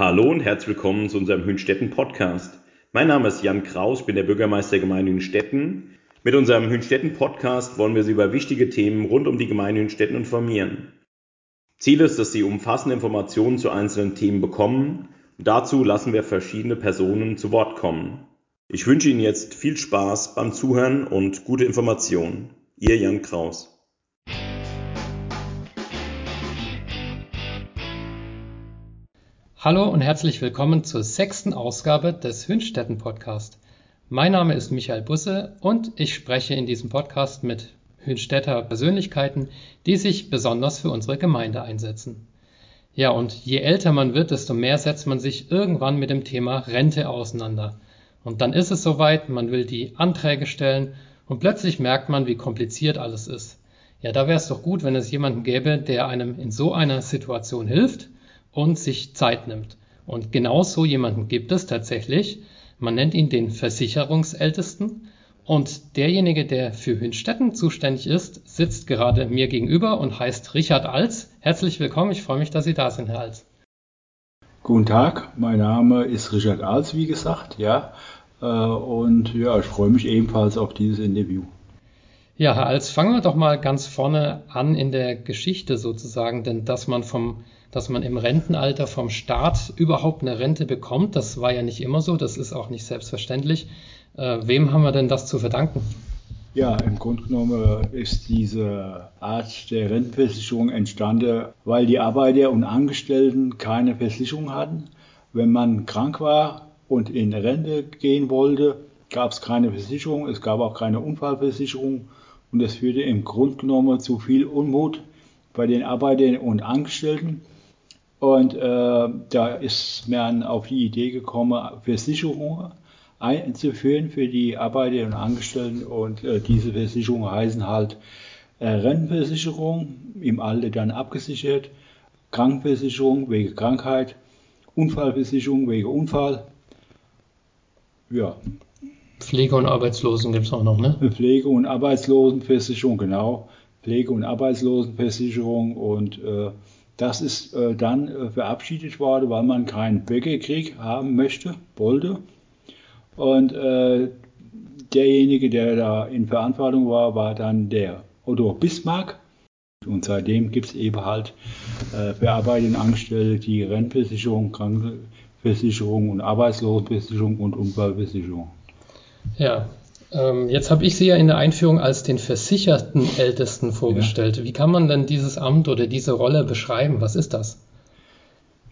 Hallo und herzlich willkommen zu unserem Hünstetten Podcast. Mein Name ist Jan Kraus, bin der Bürgermeister der Gemeinde Hünstetten. Mit unserem Hünstetten Podcast wollen wir Sie über wichtige Themen rund um die Gemeinde Hünstetten informieren. Ziel ist, dass Sie umfassende Informationen zu einzelnen Themen bekommen und dazu lassen wir verschiedene Personen zu Wort kommen. Ich wünsche Ihnen jetzt viel Spaß beim Zuhören und gute Informationen. Ihr Jan Kraus. Hallo und herzlich willkommen zur sechsten Ausgabe des Hünstetten Podcast. Mein Name ist Michael Busse und ich spreche in diesem Podcast mit Hünstetter Persönlichkeiten, die sich besonders für unsere Gemeinde einsetzen. Ja, und je älter man wird, desto mehr setzt man sich irgendwann mit dem Thema Rente auseinander. Und dann ist es soweit, man will die Anträge stellen und plötzlich merkt man, wie kompliziert alles ist. Ja, da wäre es doch gut, wenn es jemanden gäbe, der einem in so einer Situation hilft und sich Zeit nimmt. Und genau so jemanden gibt es tatsächlich. Man nennt ihn den Versicherungsältesten. Und derjenige, der für Hünstetten zuständig ist, sitzt gerade mir gegenüber und heißt Richard Alz. Herzlich willkommen, ich freue mich, dass Sie da sind, Herr Alz. Guten Tag, mein Name ist Richard Alz, wie gesagt, ja. Äh, und ja, ich freue mich ebenfalls auf dieses Interview. Ja, Herr Alz, fangen wir doch mal ganz vorne an in der Geschichte sozusagen, denn dass man vom dass man im Rentenalter vom Staat überhaupt eine Rente bekommt. Das war ja nicht immer so, das ist auch nicht selbstverständlich. Äh, wem haben wir denn das zu verdanken? Ja, im Grunde genommen ist diese Art der Rentenversicherung entstanden, weil die Arbeiter und Angestellten keine Versicherung hatten. Wenn man krank war und in Rente gehen wollte, gab es keine Versicherung, es gab auch keine Unfallversicherung und das führte im Grunde genommen zu viel Unmut bei den Arbeitern und Angestellten. Und äh, da ist man auf die Idee gekommen, Versicherungen einzuführen für die Arbeiter und Angestellten. Und äh, diese Versicherungen heißen halt äh, Rentenversicherung, im Alter dann abgesichert, Krankenversicherung wegen Krankheit, Unfallversicherung wegen Unfall. Ja. Pflege- und Arbeitslosen gibt es auch noch, ne? Pflege- und Arbeitslosenversicherung, genau. Pflege- und Arbeitslosenversicherung und äh, das ist äh, dann äh, verabschiedet worden, weil man keinen Bürgerkrieg haben möchte, wollte. Und äh, derjenige, der da in Verantwortung war, war dann der Otto Bismarck. Und seitdem gibt es eben halt äh, für Arbeitende Angestellte die Rentenversicherung, Krankenversicherung und Arbeitslosenversicherung und Unfallversicherung. Ja, ähm, jetzt habe ich Sie ja in der Einführung als den versicherten Ältesten vorgestellt. Ja. Wie kann man denn dieses Amt oder diese Rolle beschreiben? Was ist das?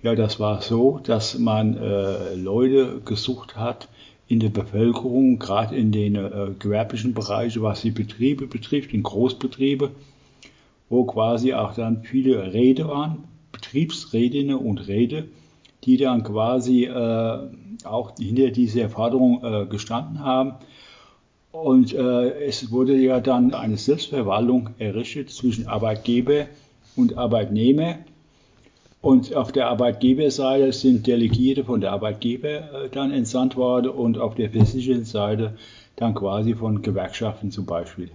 Ja, das war so, dass man äh, Leute gesucht hat in der Bevölkerung, gerade in den äh, gewerblichen Bereichen, was die Betriebe betrifft, in Großbetriebe, wo quasi auch dann viele Rede waren, Betriebsrätinnen und Rede, die dann quasi äh, auch hinter dieser Forderung äh, gestanden haben und äh, es wurde ja dann eine Selbstverwaltung errichtet zwischen Arbeitgeber und Arbeitnehmer. Und auf der Arbeitgeberseite sind Delegierte von der Arbeitgeber äh, dann entsandt worden und auf der versicherten Seite dann quasi von Gewerkschaften zum Beispiel.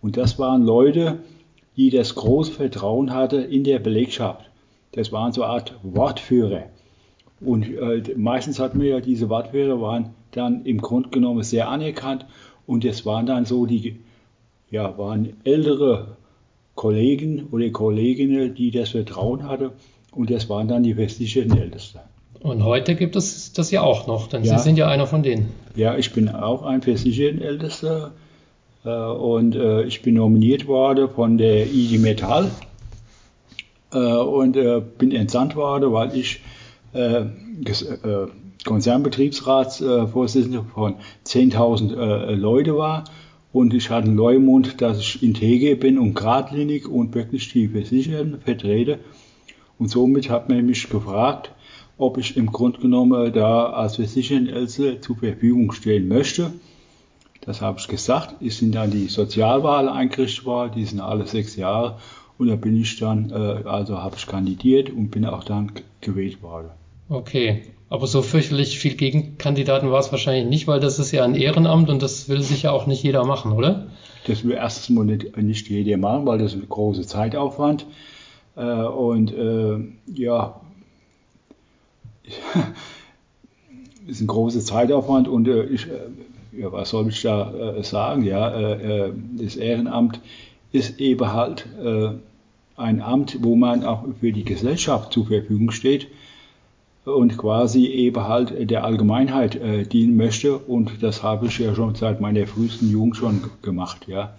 Und das waren Leute, die das große Vertrauen hatten in der Belegschaft. Das waren so eine Art Wortführer. Und äh, meistens hatten wir ja diese Wortführer, waren dann im Grunde genommen sehr anerkannt und es waren dann so die, ja, waren ältere Kollegen oder Kolleginnen, die das Vertrauen hatten. Und das waren dann die westlichen Ältesten. Und heute gibt es das ja auch noch, denn ja, Sie sind ja einer von denen. Ja, ich bin auch ein Versichertenältester äh, und äh, ich bin nominiert worden von der IG Metall äh, und äh, bin entsandt worden, weil ich äh, äh, Konzernbetriebsratsvorsitzender von 10.000 äh, Leute war. Und ich hatte einen Leumund, dass ich integer bin und geradlinig und wirklich die Versicherten vertrete. Und somit hat man mich gefragt, ob ich im Grunde genommen da als Versichertenelse zur Verfügung stehen möchte. Das habe ich gesagt. Es sind dann die Sozialwahlen eingerichtet worden, die sind alle sechs Jahre. Und da bin ich dann, äh, also habe ich kandidiert und bin auch dann gewählt worden. Okay, aber so fürchterlich viel Gegenkandidaten war es wahrscheinlich nicht, weil das ist ja ein Ehrenamt und das will sich ja auch nicht jeder machen, oder? Das will erstens mal nicht, nicht jeder machen, weil das ein großer Zeitaufwand. Äh, und äh, ja, ist ein großer Zeitaufwand und äh, ich, äh, ja, was soll ich da äh, sagen? Ja, äh, das Ehrenamt ist eben halt ein Amt, wo man auch für die Gesellschaft zur Verfügung steht und quasi eben halt der Allgemeinheit äh, dienen möchte. Und das habe ich ja schon seit meiner frühesten Jugend schon gemacht, ja.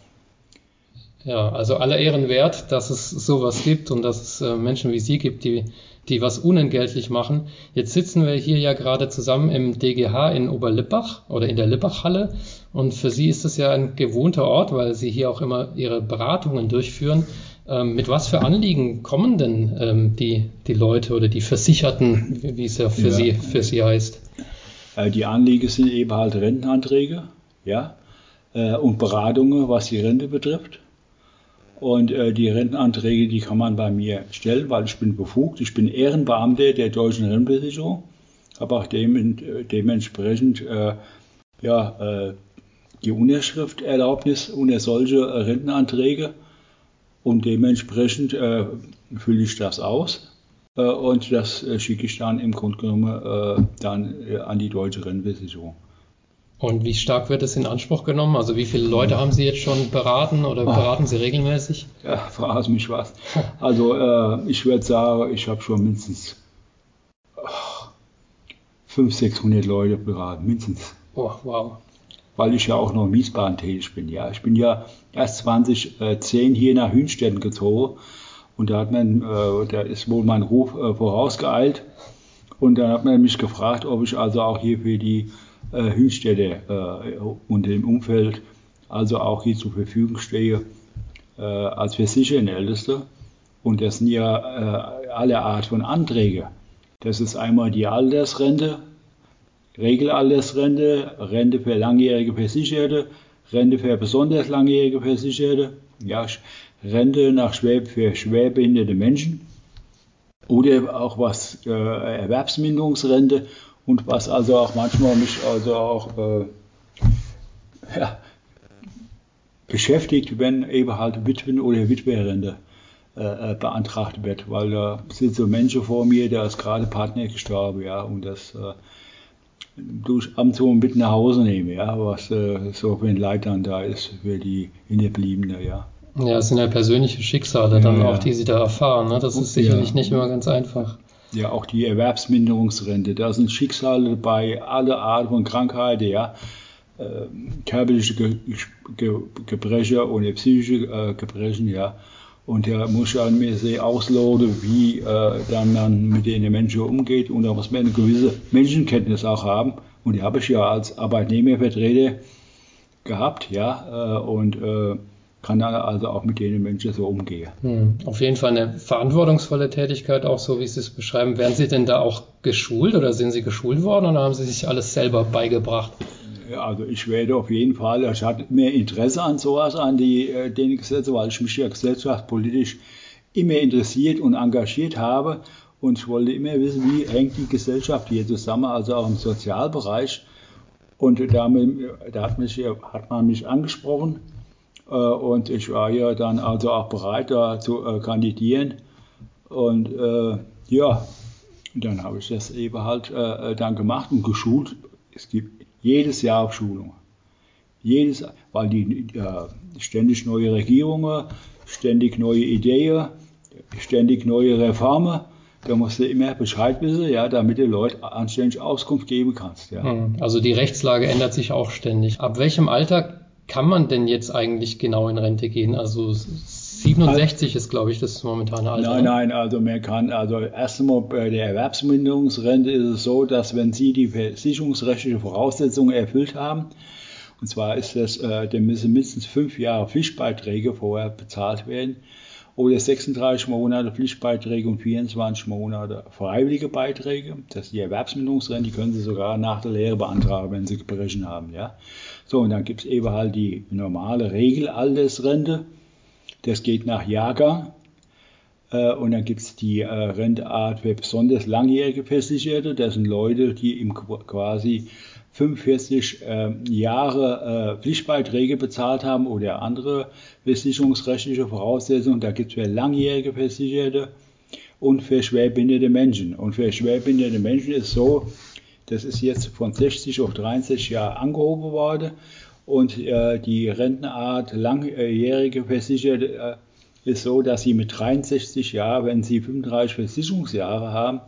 Ja, also aller Ehren wert, dass es sowas gibt und dass es äh, Menschen wie Sie gibt, die, die was unentgeltlich machen. Jetzt sitzen wir hier ja gerade zusammen im DGH in Oberlippach oder in der Lippachhalle und für Sie ist es ja ein gewohnter Ort, weil Sie hier auch immer Ihre Beratungen durchführen. Ähm, mit was für Anliegen kommen denn ähm, die, die Leute oder die Versicherten, wie es ja für, ja. Sie, für Sie heißt? Äh, die Anliegen sind eben halt Rentenanträge, ja, äh, und Beratungen, was die Rente betrifft. Und äh, die Rentenanträge, die kann man bei mir stellen, weil ich bin befugt. Ich bin Ehrenbeamter der deutschen Rentenversicherung, habe auch dem, dementsprechend äh, ja, äh, die Unterschrifterlaubnis unter solche äh, Rentenanträge und dementsprechend äh, fülle ich das aus und das schicke ich dann im Grunde genommen dann an die deutsche Rentenversicherung. Und wie stark wird es in Anspruch genommen? Also wie viele Leute haben Sie jetzt schon beraten oder beraten Sie regelmäßig? Ja, frage mich was. Also äh, ich würde sagen, ich habe schon mindestens oh, 500, 600 Leute beraten, mindestens. Oh, wow. Weil ich ja auch noch in Wiesbaden tätig bin. Ja, ich bin ja erst 2010 hier nach Hünstetten gezogen und da hat man, äh, da ist wohl mein Ruf äh, vorausgeeilt. Und dann hat man mich gefragt, ob ich also auch hier für die äh, Hünstädte äh, und dem Umfeld also auch hier zur Verfügung stehe äh, als Versichertenälteste. Und das sind ja äh, alle Art von Anträge. Das ist einmal die Altersrente, Regelaltersrente, Rente für langjährige Versicherte, Rente für besonders langjährige Versicherte, ja, Rente nach schwer, für schwerbehinderte Menschen oder auch was äh, Erwerbsminderungsrente und was also auch manchmal mich also auch äh, ja, beschäftigt, wenn eben halt Witwen- oder Witwerrente äh, äh, beantragt wird, weil da sind so Menschen vor mir, da ist gerade Partner gestorben, ja, und das durch ab und zu mit nach Hause nehme, ja, was äh, so für ein Leid dann da ist für die Hinterbliebene, ja. Ja, es sind ja persönliche Schicksale dann ja, auch, die sie da erfahren. Ne? Das ist sicherlich ja. nicht immer ganz einfach. Ja, auch die Erwerbsminderungsrente. Da sind Schicksale dabei, alle Arten von Krankheiten, ja. Äh, körperliche Ge Ge Gebrechen und psychische äh, Gebrechen, ja. Und da muss an mir sehr ausloten, wie äh, dann man mit den Menschen umgeht. Und da muss man eine gewisse Menschenkenntnis auch haben. Und die habe ich ja als Arbeitnehmervertreter gehabt, ja. Äh, und äh, kann dann also auch mit denen Menschen so umgehen. Hm. Auf jeden Fall eine verantwortungsvolle Tätigkeit, auch so wie Sie es beschreiben. Werden Sie denn da auch geschult oder sind Sie geschult worden oder haben Sie sich alles selber beigebracht? Also ich werde auf jeden Fall, ich hatte mehr Interesse an sowas, an die äh, den Gesetze, weil ich mich ja gesellschaftspolitisch immer interessiert und engagiert habe und ich wollte immer wissen, wie hängt die Gesellschaft hier zusammen, also auch im Sozialbereich. Und damit, da hat, mich, hat man mich angesprochen äh, und ich war ja dann also auch bereit, da zu äh, kandidieren. Und äh, ja, dann habe ich das eben halt dann gemacht und geschult. Es gibt jedes Jahr Schulungen. Jedes, weil die ständig neue Regierungen, ständig neue Ideen, ständig neue Reformen. Da musst du immer Bescheid wissen, ja, damit du Leute anständig Auskunft geben kannst. Ja. Hm, also die Rechtslage ändert sich auch ständig. Ab welchem Alter kann man denn jetzt eigentlich genau in Rente gehen? Also 67 also, ist, glaube ich, das momentane Alter. Nein, ne? nein, also man kann, also erstmal bei der Erwerbsminderungsrente ist es so, dass wenn Sie die versicherungsrechtliche Voraussetzungen erfüllt haben, und zwar ist das, äh, dann müssen mindestens fünf Jahre Pflichtbeiträge vorher bezahlt werden oder 36 Monate Pflichtbeiträge und 24 Monate freiwillige Beiträge. Das ist die Erwerbsminderungsrente, die können Sie sogar nach der Lehre beantragen, wenn Sie Gebrechen haben. Ja? So, und dann gibt es eben halt die normale Regelaltersrente. Das geht nach Jahrgang. Äh, und dann gibt es die äh, Renteart für besonders langjährige Versicherte. Das sind Leute, die im quasi 45 äh, Jahre äh, Pflichtbeiträge bezahlt haben oder andere versicherungsrechtliche Voraussetzungen. Da gibt es für langjährige Versicherte und für schwerbehinderte Menschen. Und für schwerbehinderte Menschen ist so, das ist jetzt von 60 auf 63 Jahre angehoben worden und äh, die Rentenart langjährige Versicherte äh, ist so, dass sie mit 63 Jahren, wenn sie 35 Versicherungsjahre haben,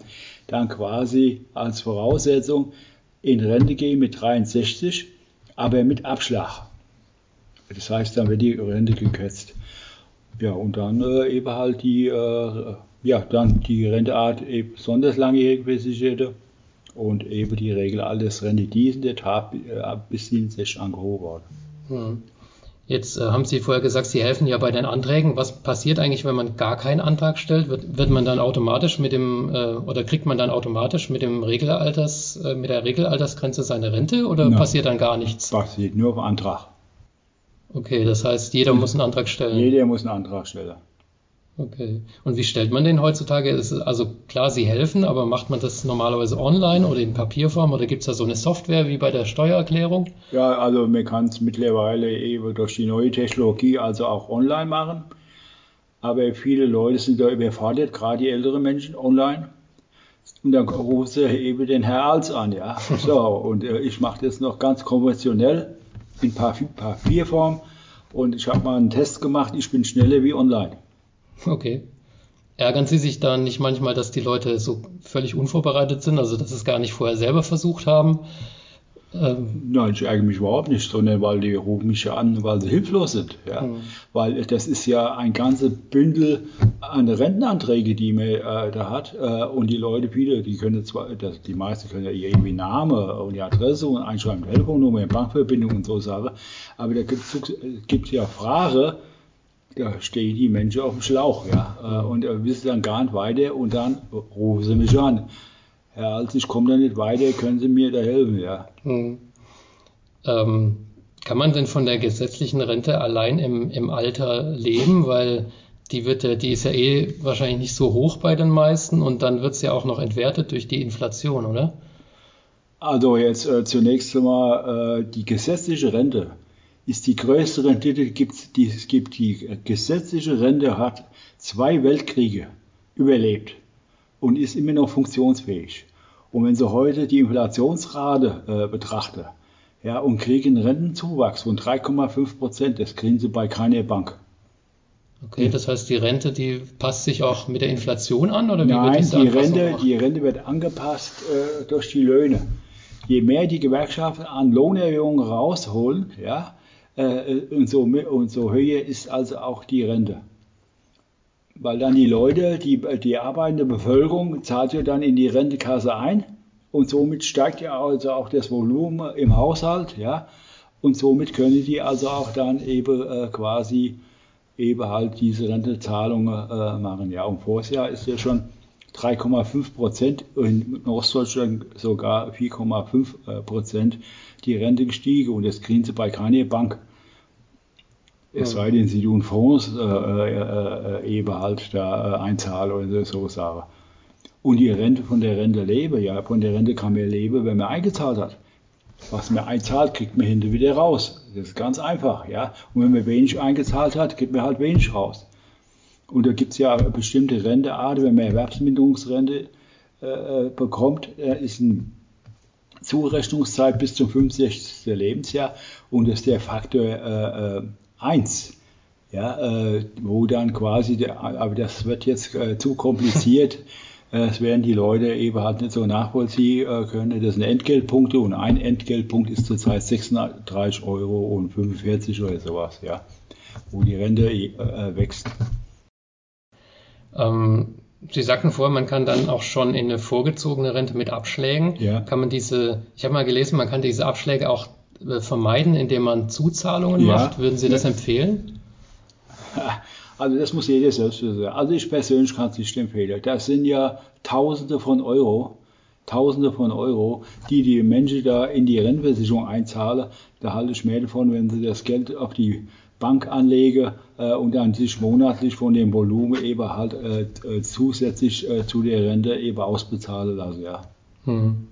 dann quasi als Voraussetzung in Rente gehen mit 63, aber mit Abschlag. Das heißt, dann wird die Rente gekürzt. Ja, und dann äh, eben halt die, äh, ja, dann die Renteart eben besonders langjährige Versicherte und eben die Regel alles Rente diesen der Tat äh, bis 67 angehoben worden. Hm. Jetzt äh, haben Sie vorher gesagt, Sie helfen ja bei den Anträgen. Was passiert eigentlich, wenn man gar keinen Antrag stellt? Wird, wird man dann automatisch mit dem äh, oder kriegt man dann automatisch mit dem Regelalters, äh, mit der Regelaltersgrenze seine Rente oder Nein, passiert dann gar nichts? Passiert nur auf Antrag. Okay, das heißt, jeder muss einen Antrag stellen. Jeder muss einen Antrag stellen. Okay. Und wie stellt man den heutzutage? also klar, Sie helfen, aber macht man das normalerweise online oder in Papierform oder gibt es da so eine Software wie bei der Steuererklärung? Ja, also man kann es mittlerweile eben durch die neue Technologie also auch online machen. Aber viele Leute sind da überfordert, gerade die älteren Menschen online. Und dann rufen sie eben den Herr Als an, ja. So, und äh, ich mache das noch ganz konventionell in Papierform. Und ich habe mal einen Test gemacht, ich bin schneller wie online. Okay. Ärgern Sie sich dann nicht manchmal, dass die Leute so völlig unvorbereitet sind, also dass sie es gar nicht vorher selber versucht haben? Ähm Nein, ich ärgere mich überhaupt nicht, sondern weil die rufen mich ja an, weil sie hilflos sind. Ja? Mhm. Weil das ist ja ein ganzes Bündel an Rentenanträge, die man äh, da hat. Äh, und die Leute, viele, die können zwar, das, die meisten können ja irgendwie Name und die Adresse und einschreiben, Telefonnummer, Bankverbindung und so Sachen. Aber da gibt es ja Fragen, da stehen die Menschen auf dem Schlauch, ja, äh, und äh, wissen dann gar nicht weiter und dann rufen sie mich an. Herr Als, ich komme da nicht weiter, können Sie mir da helfen, ja. Hm. Ähm, kann man denn von der gesetzlichen Rente allein im, im Alter leben, weil die wird ja, die ist ja eh wahrscheinlich nicht so hoch bei den meisten und dann wird es ja auch noch entwertet durch die Inflation, oder? Also jetzt äh, zunächst einmal äh, die gesetzliche Rente ist die größte Rendite, die es gibt. Die gesetzliche Rente hat zwei Weltkriege überlebt und ist immer noch funktionsfähig. Und wenn Sie heute die Inflationsrate äh, betrachten ja, und kriegen einen Rentenzuwachs von 3,5 Prozent, das kriegen Sie bei keiner Bank. Okay, das heißt, die Rente, die passt sich auch mit der Inflation an oder wie Nein, wird die, die Rente, die Rente wird angepasst äh, durch die Löhne. Je mehr die Gewerkschaften an Lohnerhöhungen rausholen, ja, äh, und, so, und so höher ist also auch die Rente. Weil dann die Leute, die, die arbeitende Bevölkerung zahlt ja dann in die Rentekasse ein und somit steigt ja also auch das Volumen im Haushalt, ja. Und somit können die also auch dann eben äh, quasi eben halt diese Rentezahlungen äh, machen. Ja, und voriges ist ja schon 3,5 Prozent, in Ostdeutschland sogar 4,5 Prozent die Rente gestiegen und das kriegen sie bei keiner Bank. Es sei denn, sie tun Fonds äh, äh, äh, eben halt da äh, einzahlen oder so Sachen. Und die Rente von der Rente lebe, ja, von der Rente kann man leben, wenn man eingezahlt hat. Was man einzahlt, kriegt man hinter wieder raus. Das ist ganz einfach, ja. Und wenn man wenig eingezahlt hat, kriegt man halt wenig raus. Und da gibt es ja bestimmte Rentearten, wenn man Erwerbsminderungsrente äh, äh bekommt, äh, ist eine Zurechnungszeit bis zum 65. Lebensjahr und das ist der Faktor äh, 1. Ja, äh, wo dann quasi, der, aber das wird jetzt äh, zu kompliziert. Das werden die Leute eben halt nicht so nachvollziehen äh, können. Das sind Entgeltpunkte und ein Entgeltpunkt ist zurzeit 36 Euro und 45 oder sowas, ja, wo die Rente äh, wächst. Ähm, Sie sagten vorher, man kann dann auch schon in eine vorgezogene Rente mit Abschlägen. Ja. Kann man diese, ich habe mal gelesen, man kann diese Abschläge auch äh, vermeiden, indem man Zuzahlungen ja. macht? Würden Sie das empfehlen? Also das muss jeder selbst wissen. Also ich persönlich kann es nicht empfehlen. Das sind ja Tausende von Euro, Tausende von Euro, die die Menschen da in die Rentenversicherung einzahlen. Da halte ich mehr davon, wenn sie das Geld auf die Bank anlegen äh, und dann sich monatlich von dem Volumen eben halt äh, äh zusätzlich äh, zu der Rente eben ausbezahlen lassen. Ja. Hm.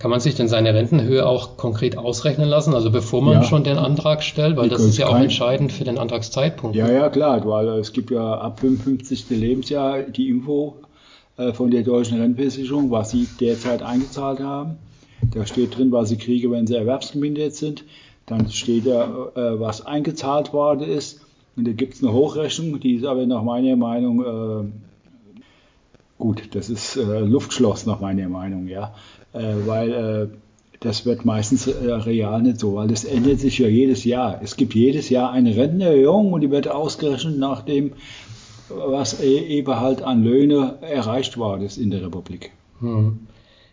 Kann man sich denn seine Rentenhöhe auch konkret ausrechnen lassen, also bevor man ja. schon den Antrag stellt? Weil das ist ja auch entscheidend für den Antragszeitpunkt. Ja, ja, klar, weil es gibt ja ab 55. Lebensjahr die Info äh, von der deutschen Rentenversicherung, was sie derzeit eingezahlt haben. Da steht drin, was sie kriegen, wenn sie erwerbsgemindert sind. Dann steht da, äh, was eingezahlt worden ist. Und da gibt es eine Hochrechnung, die ist aber nach meiner Meinung äh, gut, das ist äh, Luftschloss nach meiner Meinung, ja. Äh, weil äh, das wird meistens äh, real nicht so, weil das ändert sich ja jedes Jahr. Es gibt jedes Jahr eine Rentenerhöhung und die wird ausgerechnet nach dem, was e-, eben halt an Löhne erreicht worden ist in der Republik. Hm.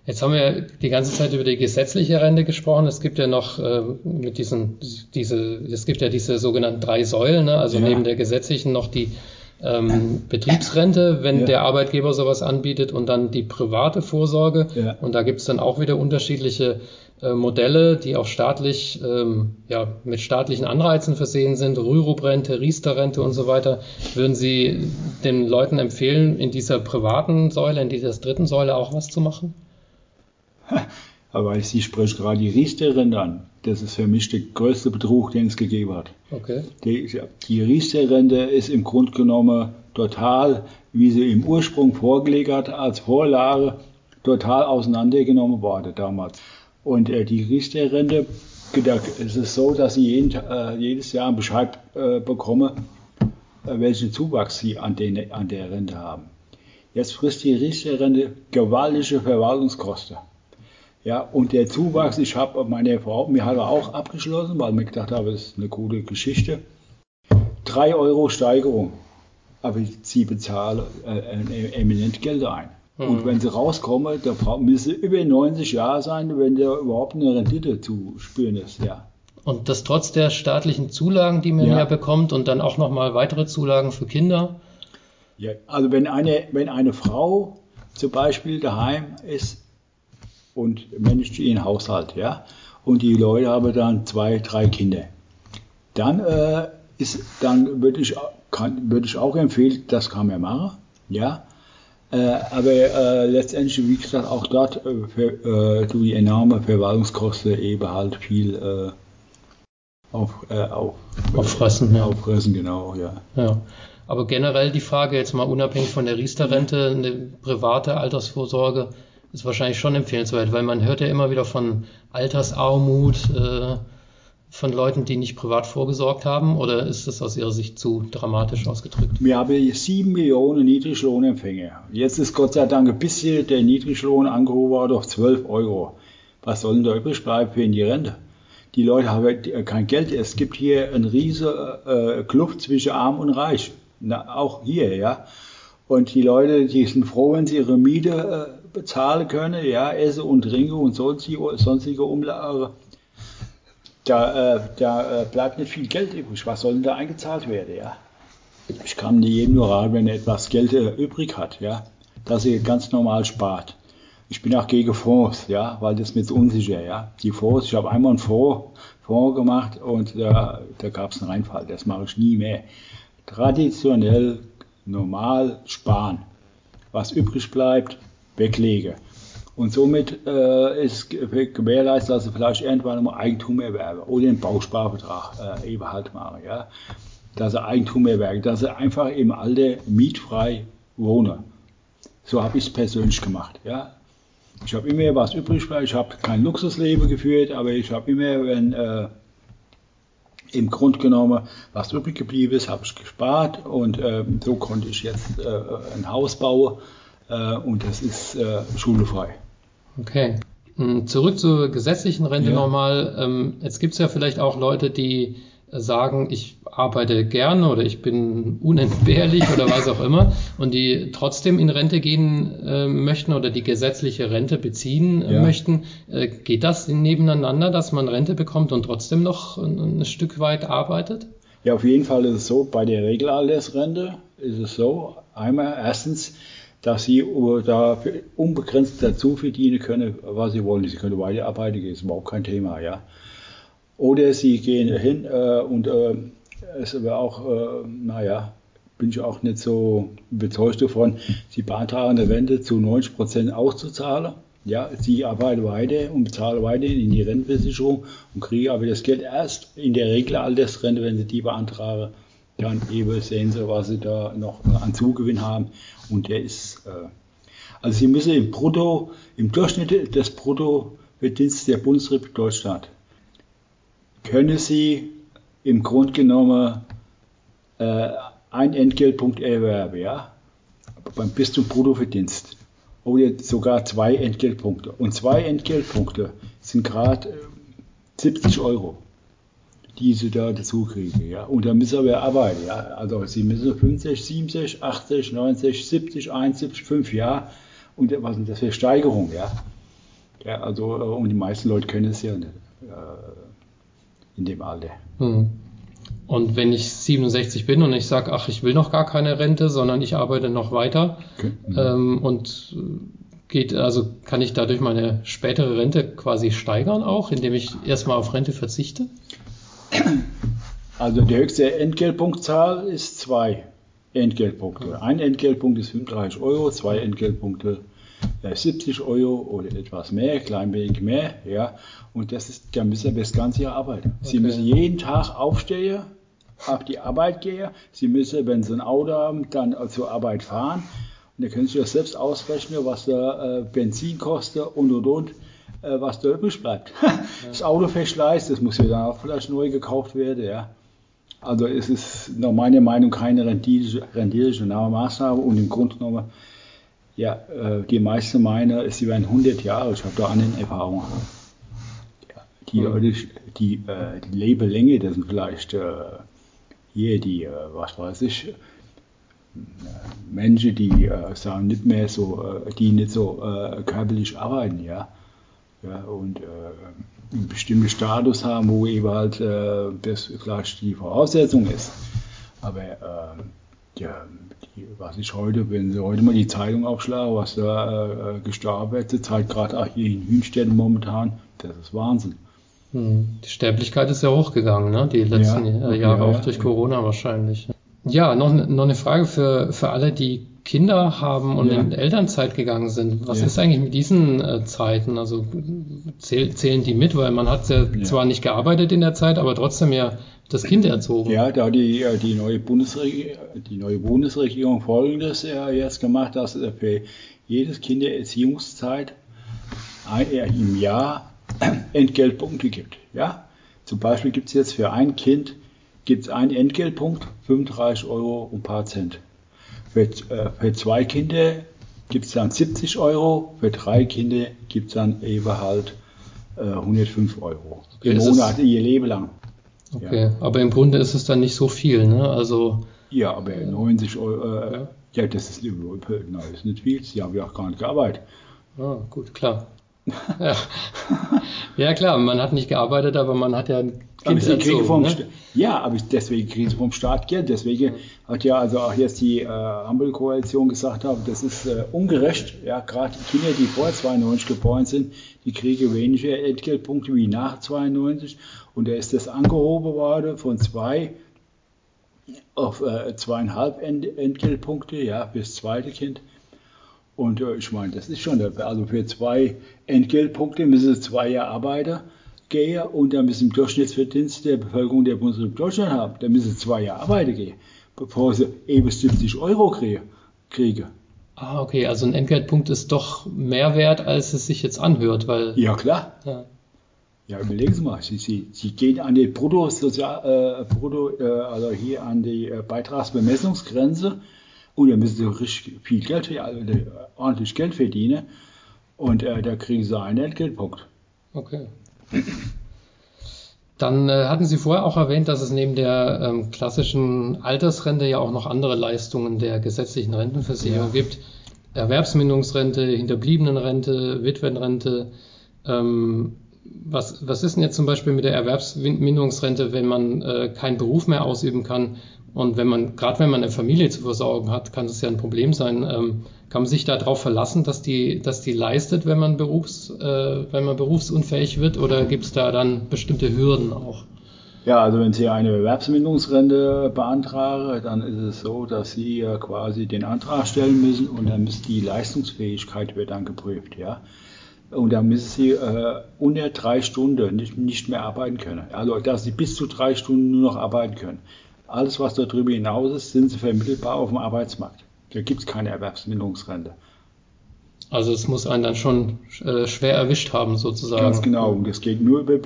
Jetzt haben wir die ganze Zeit über die gesetzliche Rente gesprochen. Es gibt ja noch äh, mit diesen, diese, es gibt ja diese sogenannten drei Säulen, ne? also ja. neben der gesetzlichen noch die ähm, Betriebsrente, wenn ja. der Arbeitgeber sowas anbietet und dann die private Vorsorge. Ja. Und da gibt es dann auch wieder unterschiedliche äh, Modelle, die auch staatlich, ähm, ja, mit staatlichen Anreizen versehen sind, Rürup-Rente, Riester-Rente und so weiter. Würden Sie den Leuten empfehlen, in dieser privaten Säule, in dieser dritten Säule auch was zu machen? Aber Sie sprechen gerade die Riester-Rente an. Das ist für mich der größte Betrug, den es gegeben hat. Okay. Die, die Riester-Rente ist im Grunde genommen total, wie sie im Ursprung vorgelegt hat, als Vorlage total auseinandergenommen worden damals. Und äh, die Riester-Rente, es ist so, dass Sie jeden, äh, jedes Jahr einen Bescheid äh, bekommen, äh, welchen Zuwachs Sie an, den, an der Rente haben. Jetzt frisst die Riester-Rente gewaltige Verwaltungskosten. Ja, und der Zuwachs, ich habe meine Frau, mir hat er auch abgeschlossen, weil ich gedacht habe, das ist eine coole Geschichte. 3 Euro Steigerung, aber sie bezahlen äh, eminent Geld ein. Mhm. Und wenn sie rauskommen, da müssen sie über 90 Jahre sein, wenn da überhaupt eine Rendite zu spüren ist, ja. Und das trotz der staatlichen Zulagen, die man ja, ja bekommt und dann auch nochmal weitere Zulagen für Kinder? Ja, also wenn eine, wenn eine Frau zum Beispiel daheim ist und managt ihren Haushalt, ja, und die Leute haben dann zwei, drei Kinder, dann äh, ist, dann würde ich, kann, würde ich auch empfehlen, das kann man machen, ja. Äh, aber äh, letztendlich, wie gesagt, auch dort äh, für, äh, die enorme Verwaltungskosten eben halt viel äh, auf, äh, auf, auffressen, ja. auffressen, genau, ja. ja. Aber generell die Frage jetzt mal unabhängig von der Riester-Rente, eine private Altersvorsorge, ist wahrscheinlich schon empfehlenswert, weil man hört ja immer wieder von Altersarmut, äh, von Leuten, die nicht privat vorgesorgt haben, oder ist das aus Ihrer Sicht zu dramatisch ausgedrückt? Wir haben sieben Millionen Niedriglohnempfänger. Jetzt ist Gott sei Dank ein bisschen der Niedriglohn angehoben auf 12 Euro. Was soll denn da übrig bleiben für die Rente? Die Leute haben kein Geld. Es gibt hier eine riesige äh, Kluft zwischen Arm und Reich. Na, auch hier, ja. Und die Leute, die sind froh, wenn sie ihre Miete äh, bezahlen können, ja, Essen und Trinken und sonstige, sonstige Umlage. Da, äh, da äh, bleibt nicht viel Geld übrig. Was soll denn da eingezahlt werden, ja? Ich kann jedem nur raten, wenn er etwas Geld äh, übrig hat, ja, dass er ganz normal spart. Ich bin auch gegen Fonds, ja, weil das mir unsicher, ja. Die Fonds, ich habe einmal einen Fonds, Fonds gemacht und da, da gab es einen Reinfall. Das mache ich nie mehr. Traditionell, normal sparen. Was übrig bleibt, weglege. Und somit äh, ist gewährleistet, dass sie vielleicht irgendwann mal Eigentum erwerben oder einen Bausparvertrag äh, eben halt machen, ja. Dass sie Eigentum erwerben, dass sie einfach im Alter mietfrei wohnen. So habe ich es persönlich gemacht, ja. Ich habe immer was übrig, ich habe kein Luxusleben geführt, aber ich habe immer, wenn äh, im Grunde genommen, was übrig geblieben ist, habe ich gespart und äh, so konnte ich jetzt äh, ein Haus bauen und das ist äh, schulefrei. Okay. Hm, zurück zur gesetzlichen Rente ja. nochmal. Ähm, jetzt gibt es ja vielleicht auch Leute, die sagen, ich arbeite gerne oder ich bin unentbehrlich oder was auch immer und die trotzdem in Rente gehen äh, möchten oder die gesetzliche Rente beziehen äh, ja. möchten. Äh, geht das nebeneinander, dass man Rente bekommt und trotzdem noch ein, ein, Stück weit arbeitet? Ja, auf jeden Fall ist es so, bei der Regelaltersrente ist es so, einmal erstens, dass sie da unbegrenzt dazu verdienen können, was sie wollen. Sie können weiterarbeiten, das ist überhaupt kein Thema, ja. Oder sie gehen hin äh, und äh, es aber auch, äh, naja, bin ich auch nicht so überzeugt davon, sie beantragen eine Rente zu 90 Prozent auszuzahlen. Ja, sie arbeiten weiter und bezahlen weiter in die Rentenversicherung und kriegen aber das Geld erst in der Regel Altersrente, wenn sie die beantragen. Dann eben sehen sie, was sie da noch an Zugewinn haben. Und der ist, äh, Also Sie müssen im Brutto, im Durchschnitt des Bruttoverdienstes der Bundesrepublik Deutschland, können Sie im Grunde genommen äh, ein Entgeltpunkt erwerben, ja, beim bis zum Bruttoverdienst. Oder sogar zwei Entgeltpunkte. Und zwei Entgeltpunkte sind gerade 70 Euro die sie da dazu kriegen. Ja? Und da müssen wir arbeiten. Ja? Also sie müssen 50, 70, 80, 90, 70, 71, 5 Jahre. Und was sind das für Steigerung? Ja? ja also, und die meisten Leute können es ja nicht äh, in dem Alter. Hm. Und wenn ich 67 bin und ich sage, ach, ich will noch gar keine Rente, sondern ich arbeite noch weiter okay. mhm. ähm, und geht, also kann ich dadurch meine spätere Rente quasi steigern auch, indem ich erstmal auf Rente verzichte? Also die höchste Entgeltpunktzahl ist zwei Entgeltpunkte. Ein Entgeltpunkt ist 35 Euro, zwei Entgeltpunkte 70 Euro oder etwas mehr, klein wenig mehr, ja. Und das ist, da müssen wir das ganze Jahr arbeiten. Okay. Sie müssen jeden Tag aufstehen, auf die Arbeit gehen. Sie müssen, wenn Sie ein Auto haben, dann zur Arbeit fahren. Und da können Sie sich selbst ausrechnen, was da äh, Benzin kostet und und und. Äh, was da übrig bleibt. das Auto verschleißt, das muss ja dann auch vielleicht neu gekauft werden, ja. Also es ist nach meiner Meinung keine rentierliche Maßnahme und im Grunde genommen, ja, äh, die meisten meiner, sie werden 100 Jahre, ich habe da andere Erfahrungen. Ja, die, mhm. die, äh, die Lebelänge, das sind vielleicht äh, hier die, äh, was weiß ich, Menschen, die äh, sagen nicht mehr so, äh, die nicht so äh, körperlich arbeiten, ja ja, und äh, einen bestimmten Status haben, wo eben halt äh, das vielleicht die Voraussetzung ist. Aber äh, ja, die, was ich heute, wenn Sie heute mal die Zeitung aufschlagen, was da äh, gestorben wird, zurzeit gerade auch hier in Hünstetten momentan, das ist Wahnsinn. Hm. Die Sterblichkeit ist ja hochgegangen, ne? die letzten ja, okay, Jahre, auch durch Corona wahrscheinlich. Ja, noch, noch eine Frage für, für alle, die Kinder haben und ja. in Elternzeit gegangen sind. Was ja. ist eigentlich mit diesen äh, Zeiten? Also zähl, zählen die mit, weil man hat ja, ja, zwar nicht gearbeitet in der Zeit, aber trotzdem ja das Kind erzogen. Ja, da die, äh, die, neue, Bundesregierung, die neue Bundesregierung folgendes ja jetzt gemacht, dass es für jedes Kindererziehungszeit im Jahr Entgeltpunkte gibt. Ja? Zum Beispiel gibt es jetzt für ein Kind gibt's einen Entgeltpunkt, 35 Euro und ein paar Cent. Für, äh, für zwei Kinder gibt es dann 70 Euro, für drei Kinder gibt es dann eben halt äh, 105 Euro. Okay, Im Monat, ihr Leben lang. Okay, ja. aber im Grunde ist es dann nicht so viel, ne? Also. Ja, aber 90 Euro, äh, ja. ja. das ist, nein, ist nicht viel, sie haben ja auch gar nicht gearbeitet. Ah, gut, klar. Ja. ja, klar, man hat nicht gearbeitet, aber man hat ja ein Kind erzogen, vom ne? Ja, aber deswegen kriegen sie vom Staat Geld. Deswegen hat ja also auch jetzt die äh, Ampelkoalition gesagt, haben, das ist äh, ungerecht. Ja, gerade Kinder, die vor 92 geboren sind, die kriegen weniger Entgeltpunkte wie nach 92. Und da ist das angehoben worden von zwei auf äh, zweieinhalb Ent Entgeltpunkte, ja, fürs zweite Kind. Und äh, ich meine, das ist schon, also für zwei Entgeltpunkte müssen sie zwei Jahre arbeiten gehen und dann müssen im Durchschnittsverdienst der Bevölkerung der Bundesrepublik Deutschland haben. Da müssen sie zwei Jahre arbeiten gehen, bevor sie eben 70 Euro kriegen. Ah, okay, also ein Entgeltpunkt ist doch mehr wert, als es sich jetzt anhört, weil. Ja, klar. Ja. Ja, überlegen Sie mal, Sie, Sie, Sie gehen an die Brutto, Sozial, äh, Brutto äh, also hier an die äh, Beitragsbemessungsgrenze und dann müssen Sie richtig viel Geld, also ordentlich Geld verdienen und äh, da kriegen Sie einen Entgeltpunkt. Okay. Dann äh, hatten Sie vorher auch erwähnt, dass es neben der ähm, klassischen Altersrente ja auch noch andere Leistungen der gesetzlichen Rentenversicherung ja. gibt. Erwerbsminderungsrente, Hinterbliebenenrente, Witwenrente. Ähm, was, was ist denn jetzt zum Beispiel mit der Erwerbsminderungsrente, wenn man äh, keinen Beruf mehr ausüben kann? Und wenn man, gerade wenn man eine Familie zu versorgen hat, kann das ja ein Problem sein. Ähm, kann man sich darauf verlassen, dass die, dass die leistet, wenn man, berufs, äh, wenn man berufsunfähig wird, oder gibt es da dann bestimmte Hürden auch? Ja, also wenn Sie eine Erwerbsminderungsrente beantragen, dann ist es so, dass Sie quasi den Antrag stellen müssen und dann muss die Leistungsfähigkeit wird dann geprüft, ja. Und dann müssen Sie äh, unter drei Stunden nicht, nicht mehr arbeiten können. Also dass Sie bis zu drei Stunden nur noch arbeiten können. Alles, was darüber hinaus ist, sind Sie vermittelbar auf dem Arbeitsmarkt. Da gibt es keine Erwerbsminderungsrente. Also es muss einen dann schon äh, schwer erwischt haben, sozusagen. Ganz genau. Und es geht nur über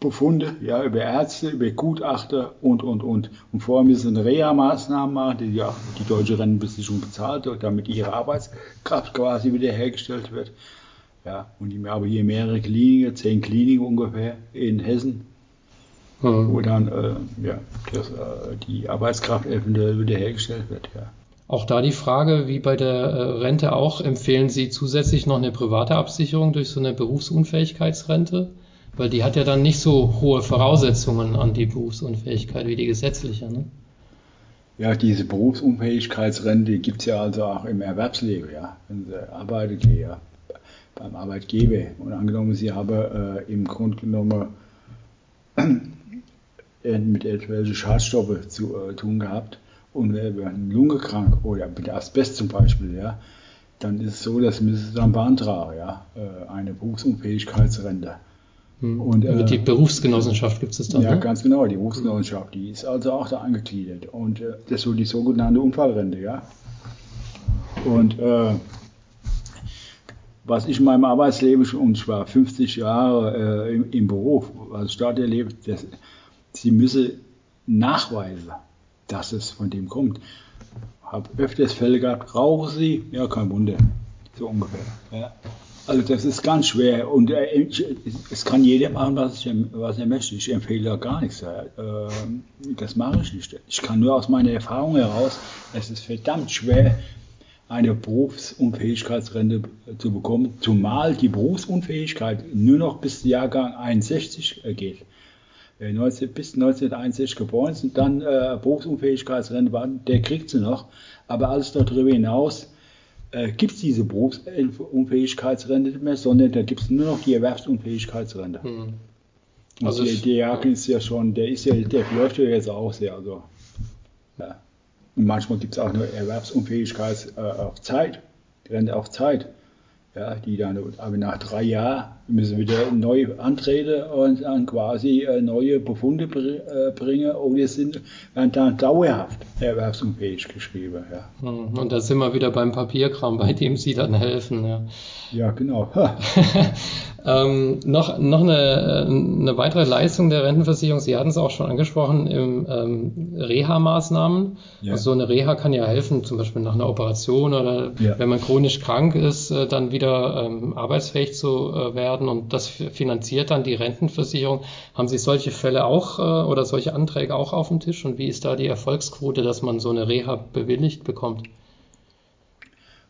Befunde, ja, über Ärzte, über Gutachter und, und, und. Und vorher müssen Reha-Maßnahmen machen, die ja die deutsche Rentenversicherung bezahlt, damit ihre Arbeitskraft quasi wiederhergestellt wird. Ja, und ich habe hier mehrere Kliniken, zehn Kliniken ungefähr in Hessen, mhm. wo dann äh, ja, das, äh, die Arbeitskraft eventuell wiederhergestellt wird. Ja. Auch da die Frage, wie bei der äh, Rente auch, empfehlen Sie zusätzlich noch eine private Absicherung durch so eine Berufsunfähigkeitsrente? Weil die hat ja dann nicht so hohe Voraussetzungen an die Berufsunfähigkeit wie die gesetzliche. Ne? Ja, diese Berufsunfähigkeitsrente gibt es ja also auch im Erwerbsleben, ja. Wenn Sie arbeiten gehen, ja, beim Arbeitgeber. Und angenommen, Sie haben äh, im Grunde genommen mit irgendwelchen Schadstoffen zu äh, tun gehabt und werden Lunge krank oder mit Asbest zum Beispiel, ja, dann ist es so, dass müssen Sie dann beantragen, ja, äh, eine Berufsunfähigkeitsrente. Hm. Und, äh, die Berufsgenossenschaft gibt es dann? Ja, ne? ganz genau, die Berufsgenossenschaft, die ist also auch da angegliedert. Und äh, das ist so die sogenannte Unfallrente, ja. Und äh, was ich in meinem Arbeitsleben schon, und ich war 50 Jahre äh, im, im, Beruf, was ich dort erlebt, das, sie müssen nachweisen, dass es von dem kommt. Habe öfters Fälle gehabt, rauchen Sie? Ja, kein Wunder, so ungefähr. Ja. Also das ist ganz schwer und äh, es kann jeder machen, was, ich, was er möchte. Ich empfehle da gar nichts. Äh, das mache ich nicht. Ich kann nur aus meiner Erfahrung heraus, es ist verdammt schwer, eine Berufsunfähigkeitsrente zu bekommen, zumal die Berufsunfähigkeit nur noch bis Jahrgang 61 geht. Wer 19, bis 1961 geboren ist und dann äh, Berufsunfähigkeitsrente war, der kriegt sie noch. Aber alles darüber hinaus äh, gibt es diese Berufsunfähigkeitsrente nicht mehr, sondern da gibt es nur noch die Erwerbsunfähigkeitsrente. Mhm. Also der, der Jagd ist ja schon, der ist ja, der läuft ja jetzt auch sehr. Also, ja. Und manchmal gibt es auch eine Erwerbsunfähigkeit äh, auf Zeit, Rente auf Zeit ja, die dann aber nach drei Jahren müssen wieder neu antreten und dann quasi äh, neue Befunde äh, bringen oder sind werden dann dauerhaft erwerbsunfähig geschrieben. Ja. Hm, und da sind wir wieder beim Papierkram, bei dem Sie dann helfen. Ja, ja genau. Ähm, noch noch eine, eine weitere Leistung der Rentenversicherung, Sie hatten es auch schon angesprochen, im ähm, Reha-Maßnahmen. Ja. Also so eine Reha kann ja helfen, zum Beispiel nach einer Operation oder ja. wenn man chronisch krank ist, äh, dann wieder ähm, arbeitsfähig zu äh, werden und das finanziert dann die Rentenversicherung. Haben Sie solche Fälle auch äh, oder solche Anträge auch auf dem Tisch und wie ist da die Erfolgsquote, dass man so eine Reha bewilligt bekommt?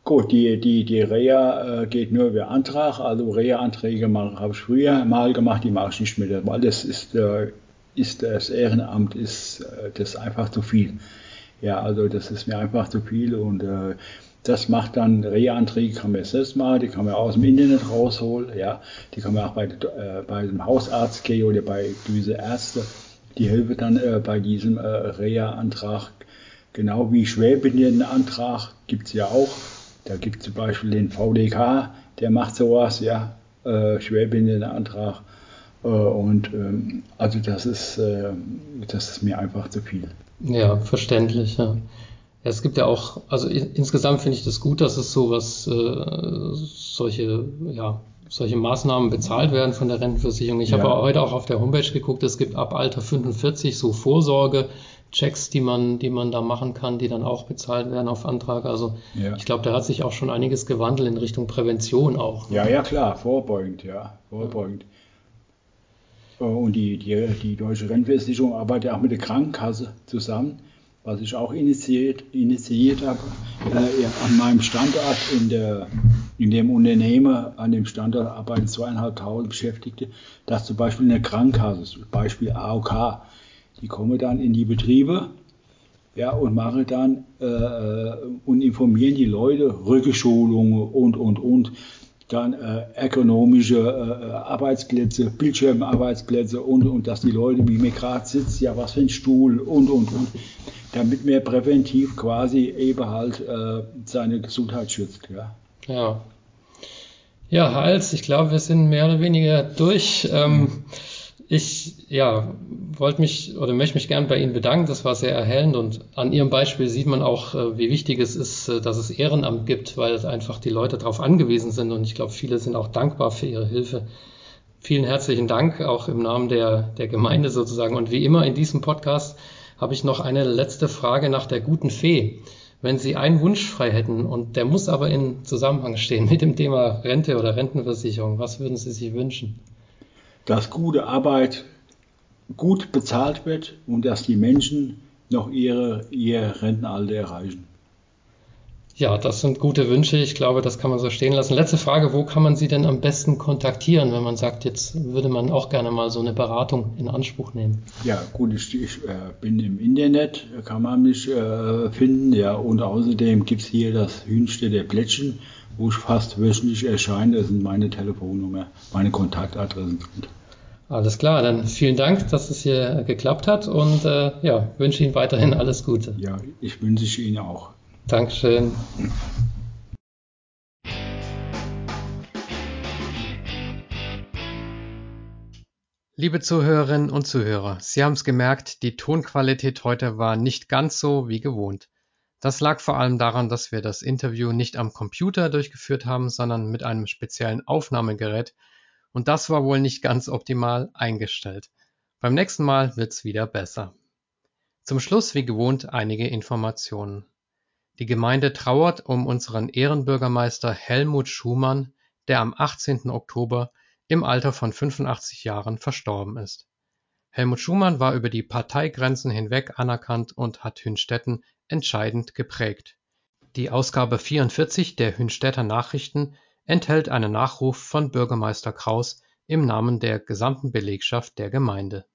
Gut, die, die, die Reha äh, geht nur über Antrag. Also Reha-Anträge habe ich früher mal gemacht, die mache ich nicht mehr, weil das ist, äh, ist das Ehrenamt ist das einfach zu viel. Ja, also das ist mir einfach zu viel und das macht dann Reha-Anträge, kann man selbst machen, die kann man aus dem Internet rausholen, ja, die kann man auch bei, äh, bei dem Hausarzt gehen oder bei gewissen Ärzten, die helfen dann äh, bei diesem äh, Reha-Antrag. Genau wie Schwerbehindertenantrag gibt es ja auch da gibt es zum Beispiel den VDK, der macht sowas, ja, äh, Schwerbehindertenantrag. Äh, und ähm, also das ist, äh, das ist mir einfach zu viel. Ja, verständlich, ja. Es gibt ja auch, also insgesamt finde ich das gut, dass es sowas, äh, solche, ja, solche Maßnahmen bezahlt werden von der Rentenversicherung. Ich ja. habe heute auch auf der Homepage geguckt, es gibt ab Alter 45 so Vorsorge, Checks, die man, die man da machen kann, die dann auch bezahlt werden auf Antrag. Also ja. ich glaube, da hat sich auch schon einiges gewandelt in Richtung Prävention auch. Ne? Ja, ja, klar, vorbeugend, ja, vorbeugend. Ja. Und die, die, die Deutsche Rentenversicherung arbeitet auch mit der Krankenkasse zusammen, was ich auch initiiert, initiiert habe. Äh, an meinem Standort in, der, in dem Unternehmen, an dem Standort arbeiten zweieinhalbtausend Beschäftigte, dass zum Beispiel eine Krankenkasse, Beispiel AOK, die kommen dann in die Betriebe ja, und machen dann äh, äh, und informieren die Leute, Rückenschulungen und, und, und. Dann äh, ökonomische äh, Arbeitsplätze, Bildschirmarbeitsplätze und, und dass die Leute, wie mir gerade sitzt, ja, was für ein Stuhl und, und, und. Damit man präventiv quasi eben halt äh, seine Gesundheit schützt. Ja. ja. Ja, Hals, ich glaube, wir sind mehr oder weniger durch. Ähm, Ich ja, wollte mich oder möchte mich gern bei Ihnen bedanken. Das war sehr erhellend und an Ihrem Beispiel sieht man auch, äh, wie wichtig es ist, äh, dass es Ehrenamt gibt, weil einfach die Leute darauf angewiesen sind und ich glaube, viele sind auch dankbar für Ihre Hilfe. Vielen herzlichen Dank auch im Namen der, der Gemeinde sozusagen. Und wie immer in diesem Podcast habe ich noch eine letzte Frage nach der guten Fee. Wenn Sie einen Wunsch frei hätten und der muss aber in Zusammenhang stehen mit dem Thema Rente oder Rentenversicherung, was würden Sie sich wünschen? Dass gute Arbeit gut bezahlt wird und dass die Menschen noch ihre, ihr Rentenalter erreichen. Ja, das sind gute Wünsche. Ich glaube, das kann man so stehen lassen. Letzte Frage, wo kann man Sie denn am besten kontaktieren, wenn man sagt, jetzt würde man auch gerne mal so eine Beratung in Anspruch nehmen? Ja, gut, ich, ich äh, bin im Internet, kann man mich äh, finden. Ja, und außerdem gibt es hier das Hünstetter Plättchen, wo ich fast wöchentlich erscheine. Das sind meine Telefonnummer, meine Kontaktadressen drin. Alles klar, dann vielen Dank, dass es hier geklappt hat und äh, ja, wünsche Ihnen weiterhin alles Gute. Ja, ich wünsche Ihnen auch. Dankeschön. Liebe Zuhörerinnen und Zuhörer, Sie haben es gemerkt, die Tonqualität heute war nicht ganz so wie gewohnt. Das lag vor allem daran, dass wir das Interview nicht am Computer durchgeführt haben, sondern mit einem speziellen Aufnahmegerät und das war wohl nicht ganz optimal eingestellt. Beim nächsten Mal wird's wieder besser. Zum Schluss wie gewohnt einige Informationen. Die Gemeinde trauert um unseren Ehrenbürgermeister Helmut Schumann, der am 18. Oktober im Alter von 85 Jahren verstorben ist. Helmut Schumann war über die Parteigrenzen hinweg anerkannt und hat Hünstetten entscheidend geprägt. Die Ausgabe 44 der Hünstetter Nachrichten enthält einen Nachruf von Bürgermeister Kraus im Namen der gesamten Belegschaft der Gemeinde.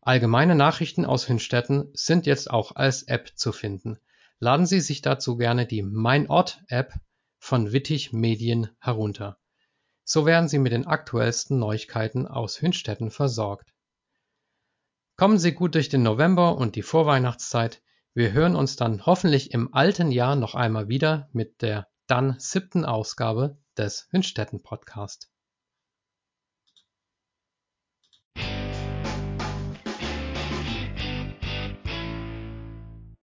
Allgemeine Nachrichten aus Hünstetten sind jetzt auch als App zu finden Laden Sie sich dazu gerne die Mein Ort-App von Wittig Medien herunter. So werden Sie mit den aktuellsten Neuigkeiten aus Hünstetten versorgt. Kommen Sie gut durch den November und die Vorweihnachtszeit. Wir hören uns dann hoffentlich im alten Jahr noch einmal wieder mit der dann siebten Ausgabe des Hünstetten Podcast.